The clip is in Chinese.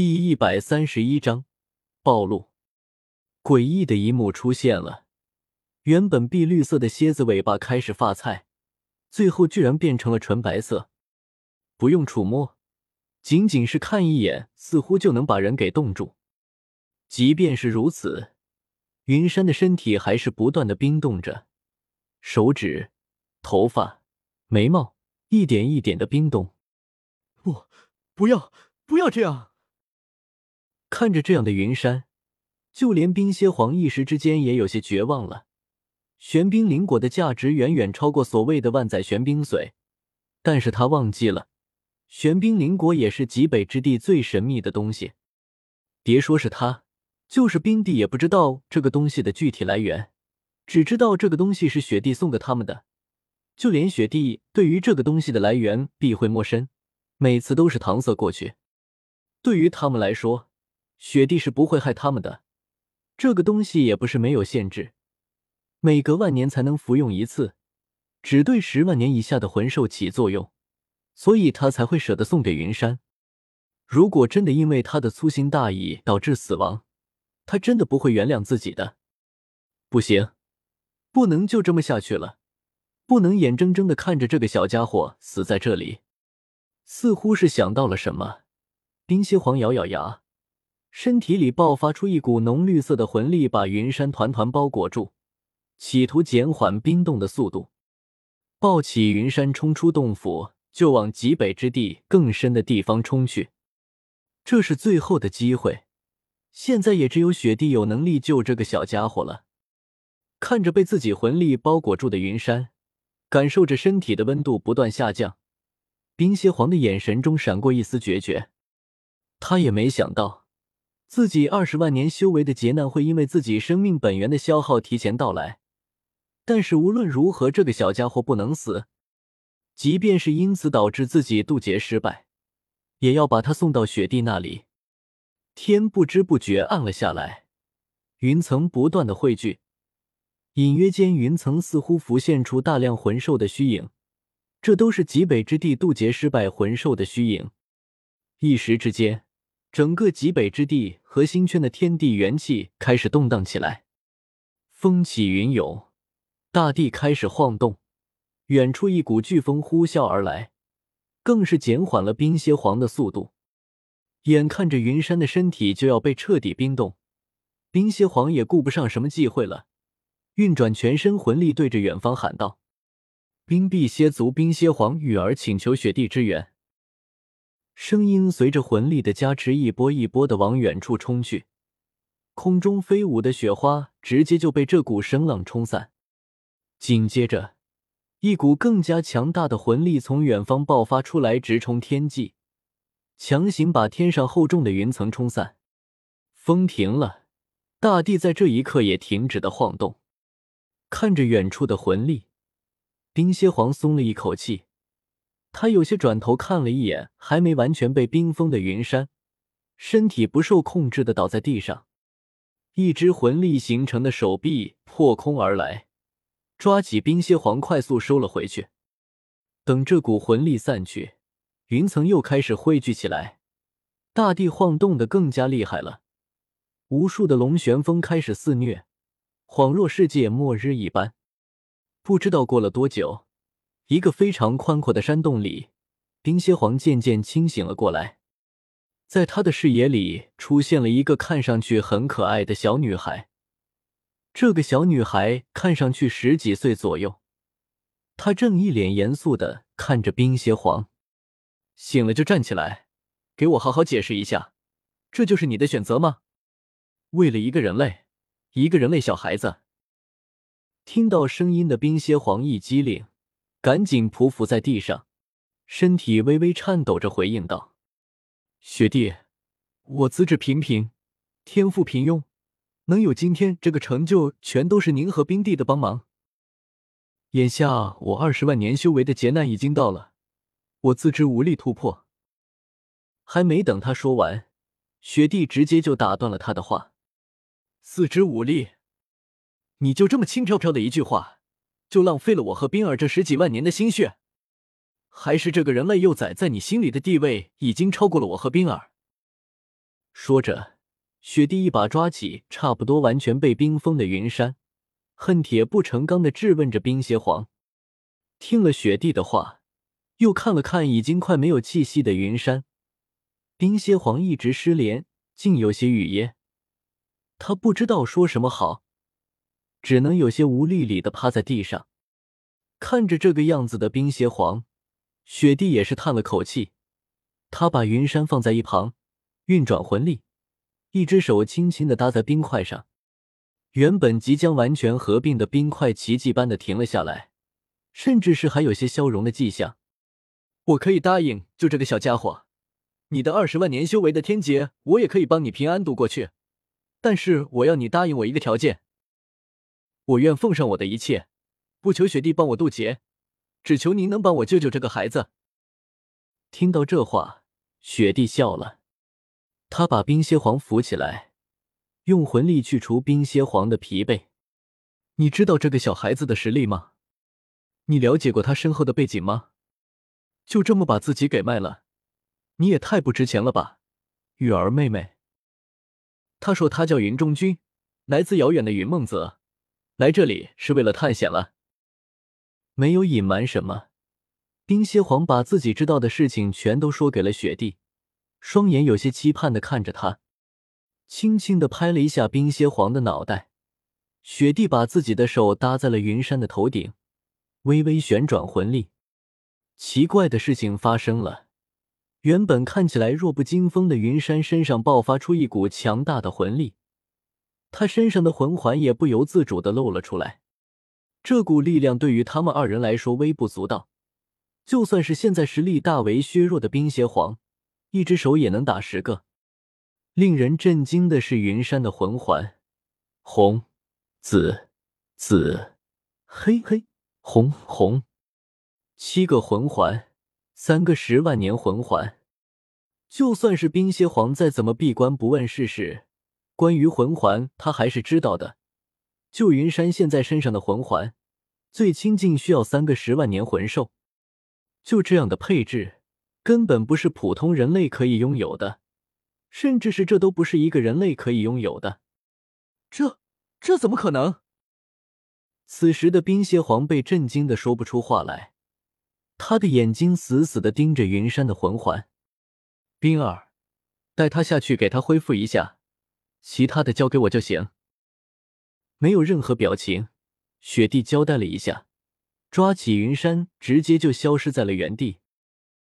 第一百三十一章暴露。诡异的一幕出现了，原本碧绿色的蝎子尾巴开始发菜，最后居然变成了纯白色。不用触摸，仅仅是看一眼，似乎就能把人给冻住。即便是如此，云山的身体还是不断的冰冻着，手指、头发、眉毛一点一点的冰冻。不，不要，不要这样！看着这样的云山，就连冰蝎皇一时之间也有些绝望了。玄冰灵果的价值远远超过所谓的万载玄冰髓，但是他忘记了，玄冰灵果也是极北之地最神秘的东西。别说是他，就是冰帝也不知道这个东西的具体来源，只知道这个东西是雪帝送给他们的。就连雪帝对于这个东西的来源避讳莫深，每次都是搪塞过去。对于他们来说，雪帝是不会害他们的，这个东西也不是没有限制，每隔万年才能服用一次，只对十万年以下的魂兽起作用，所以他才会舍得送给云山。如果真的因为他的粗心大意导致死亡，他真的不会原谅自己的。不行，不能就这么下去了，不能眼睁睁的看着这个小家伙死在这里。似乎是想到了什么，冰蝎皇咬咬牙。身体里爆发出一股浓绿色的魂力，把云山团团包裹住，企图减缓冰冻的速度。抱起云山，冲出洞府，就往极北之地更深的地方冲去。这是最后的机会，现在也只有雪帝有能力救这个小家伙了。看着被自己魂力包裹住的云山，感受着身体的温度不断下降，冰蝎皇的眼神中闪过一丝决绝。他也没想到。自己二十万年修为的劫难会因为自己生命本源的消耗提前到来，但是无论如何，这个小家伙不能死，即便是因此导致自己渡劫失败，也要把他送到雪地那里。天不知不觉暗了下来，云层不断的汇聚，隐约间云层似乎浮现出大量魂兽的虚影，这都是极北之地渡劫失败魂兽的虚影。一时之间。整个极北之地核心圈的天地元气开始动荡起来，风起云涌，大地开始晃动。远处一股飓风呼啸而来，更是减缓了冰蝎皇的速度。眼看着云山的身体就要被彻底冰冻，冰蝎皇也顾不上什么忌讳了，运转全身魂力，对着远方喊道：“冰碧蝎族冰蝎皇羽儿请求雪地支援。”声音随着魂力的加持，一波一波的往远处冲去，空中飞舞的雪花直接就被这股声浪冲散。紧接着，一股更加强大的魂力从远方爆发出来，直冲天际，强行把天上厚重的云层冲散。风停了，大地在这一刻也停止的晃动。看着远处的魂力，冰蝎皇松了一口气。他有些转头看了一眼还没完全被冰封的云山，身体不受控制的倒在地上，一只魂力形成的手臂破空而来，抓起冰蝎皇快速收了回去。等这股魂力散去，云层又开始汇聚起来，大地晃动的更加厉害了，无数的龙旋风开始肆虐，恍若世界末日一般。不知道过了多久。一个非常宽阔的山洞里，冰蝎皇渐渐清醒了过来。在他的视野里，出现了一个看上去很可爱的小女孩。这个小女孩看上去十几岁左右，她正一脸严肃的看着冰蝎皇。醒了就站起来，给我好好解释一下，这就是你的选择吗？为了一个人类，一个人类小孩子。听到声音的冰蝎皇一激灵。赶紧匍匐在地上，身体微微颤抖着回应道：“学弟，我资质平平，天赋平庸，能有今天这个成就，全都是您和冰帝的帮忙。眼下我二十万年修为的劫难已经到了，我自知无力突破。”还没等他说完，雪帝直接就打断了他的话：“四肢无力？你就这么轻飘飘的一句话？”就浪费了我和冰儿这十几万年的心血，还是这个人类幼崽在你心里的地位已经超过了我和冰儿？说着，雪帝一把抓起差不多完全被冰封的云山，恨铁不成钢的质问着冰蝎皇。听了雪帝的话，又看了看已经快没有气息的云山，冰蝎皇一直失联，竟有些语噎。他不知道说什么好，只能有些无力力的趴在地上，看着这个样子的冰邪皇，雪帝也是叹了口气。他把云山放在一旁，运转魂力，一只手轻轻的搭在冰块上，原本即将完全合并的冰块奇迹般的停了下来，甚至是还有些消融的迹象。我可以答应就这个小家伙，你的二十万年修为的天劫，我也可以帮你平安度过去。但是我要你答应我一个条件，我愿奉上我的一切，不求雪帝帮我渡劫，只求您能帮我救救这个孩子。听到这话，雪帝笑了，他把冰蝎皇扶起来，用魂力去除冰蝎皇的疲惫。你知道这个小孩子的实力吗？你了解过他身后的背景吗？就这么把自己给卖了，你也太不值钱了吧，玉儿妹妹。他说他叫云中君，来自遥远的云梦泽，来这里是为了探险了。没有隐瞒什么，冰蝎皇把自己知道的事情全都说给了雪帝，双眼有些期盼的看着他，轻轻的拍了一下冰蝎皇的脑袋。雪帝把自己的手搭在了云山的头顶，微微旋转魂力。奇怪的事情发生了。原本看起来弱不禁风的云山身上爆发出一股强大的魂力，他身上的魂环也不由自主的露了出来。这股力量对于他们二人来说微不足道，就算是现在实力大为削弱的冰邪皇，一只手也能打十个。令人震惊的是，云山的魂环红、紫、紫、黑、黑、红、红，七个魂环。三个十万年魂环，就算是冰邪皇再怎么闭关不问世事，关于魂环他还是知道的。就云山现在身上的魂环，最亲近需要三个十万年魂兽，就这样的配置，根本不是普通人类可以拥有的，甚至是这都不是一个人类可以拥有的。这这怎么可能？此时的冰蝎皇被震惊的说不出话来。他的眼睛死死的盯着云山的魂环，冰儿，带他下去给他恢复一下，其他的交给我就行。没有任何表情，雪地交代了一下，抓起云山，直接就消失在了原地。